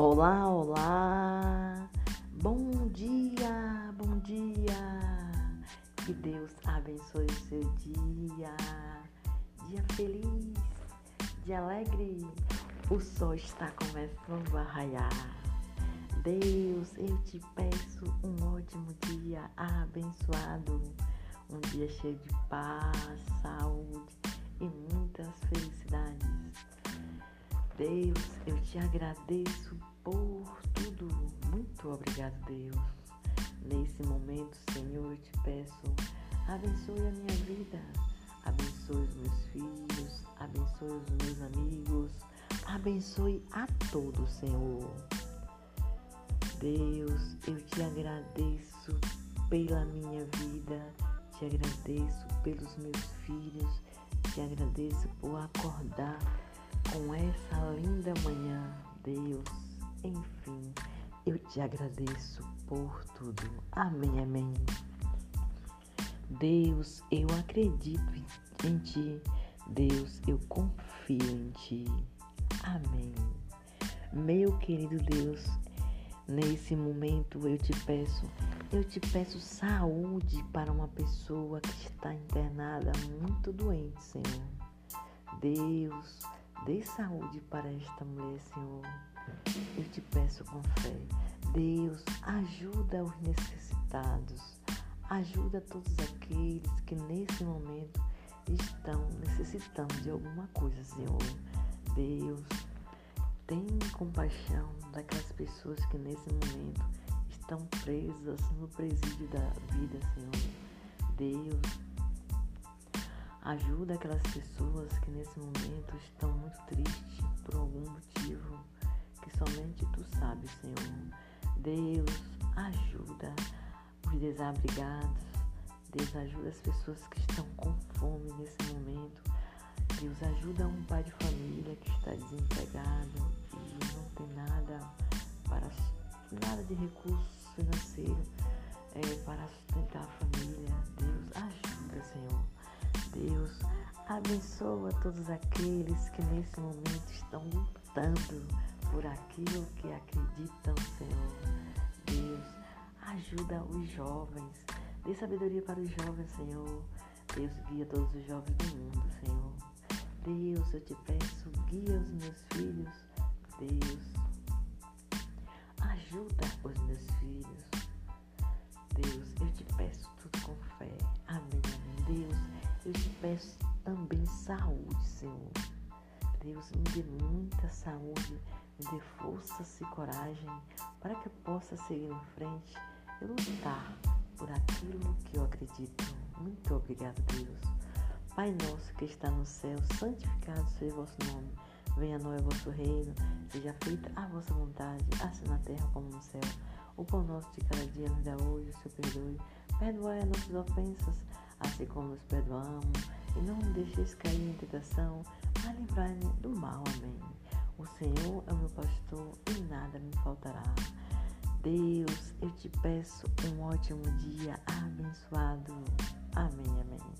Olá, olá! Bom dia, bom dia! Que Deus abençoe o seu dia. Dia feliz, dia alegre. O sol está começando a raiar. Deus, eu te peço um ótimo dia abençoado. Um dia cheio de paz, saúde e muitas felicidades. Deus, eu te agradeço por tudo. Muito obrigado, Deus. Nesse momento, Senhor, eu te peço, abençoe a minha vida, abençoe os meus filhos, abençoe os meus amigos, abençoe a todos, Senhor. Deus, eu te agradeço pela minha vida, te agradeço pelos meus filhos, te agradeço por acordar com essa linda manhã, Deus. Enfim, eu te agradeço por tudo. Amém, amém. Deus, eu acredito em ti. Deus, eu confio em ti. Amém. Meu querido Deus, nesse momento eu te peço, eu te peço saúde para uma pessoa que está internada muito doente, Senhor. Deus, Dê saúde para esta mulher, Senhor. Eu te peço com fé. Deus, ajuda os necessitados. Ajuda todos aqueles que nesse momento estão necessitando de alguma coisa, Senhor. Deus, tem compaixão daquelas pessoas que nesse momento estão presas no presídio da vida, Senhor. Deus, Ajuda aquelas pessoas que nesse momento estão muito tristes por algum motivo que somente tu sabes, Senhor. Deus, ajuda os desabrigados. Deus, ajuda as pessoas que estão com fome nesse momento. Deus, ajuda um pai de família que está desempregado e não tem nada para nada de recurso financeiro é, para sustentar a Deus, abençoa todos aqueles que nesse momento estão lutando por aquilo que acreditam, Senhor. Deus, ajuda os jovens, dê sabedoria para os jovens, Senhor. Deus, guia todos os jovens do mundo, Senhor. Deus, eu te peço, guia os meus filhos. Deus, saúde, Senhor. Deus, me dê muita saúde, me dê forças e coragem para que eu possa seguir em frente e lutar por aquilo que eu acredito. Muito obrigado, Deus. Pai nosso que está no céu, santificado seja o vosso nome. Venha a nós o vosso reino, seja feita a vossa vontade, assim na terra como no céu. O pão nosso de cada dia nos dá hoje, o Senhor perdoe. Perdoai as nossas ofensas, assim como nos perdoamos, não me deixeis cair em tentação, mas livrai-me do mal. Amém. O Senhor é o meu pastor e nada me faltará. Deus, eu te peço um ótimo dia abençoado. Amém, amém.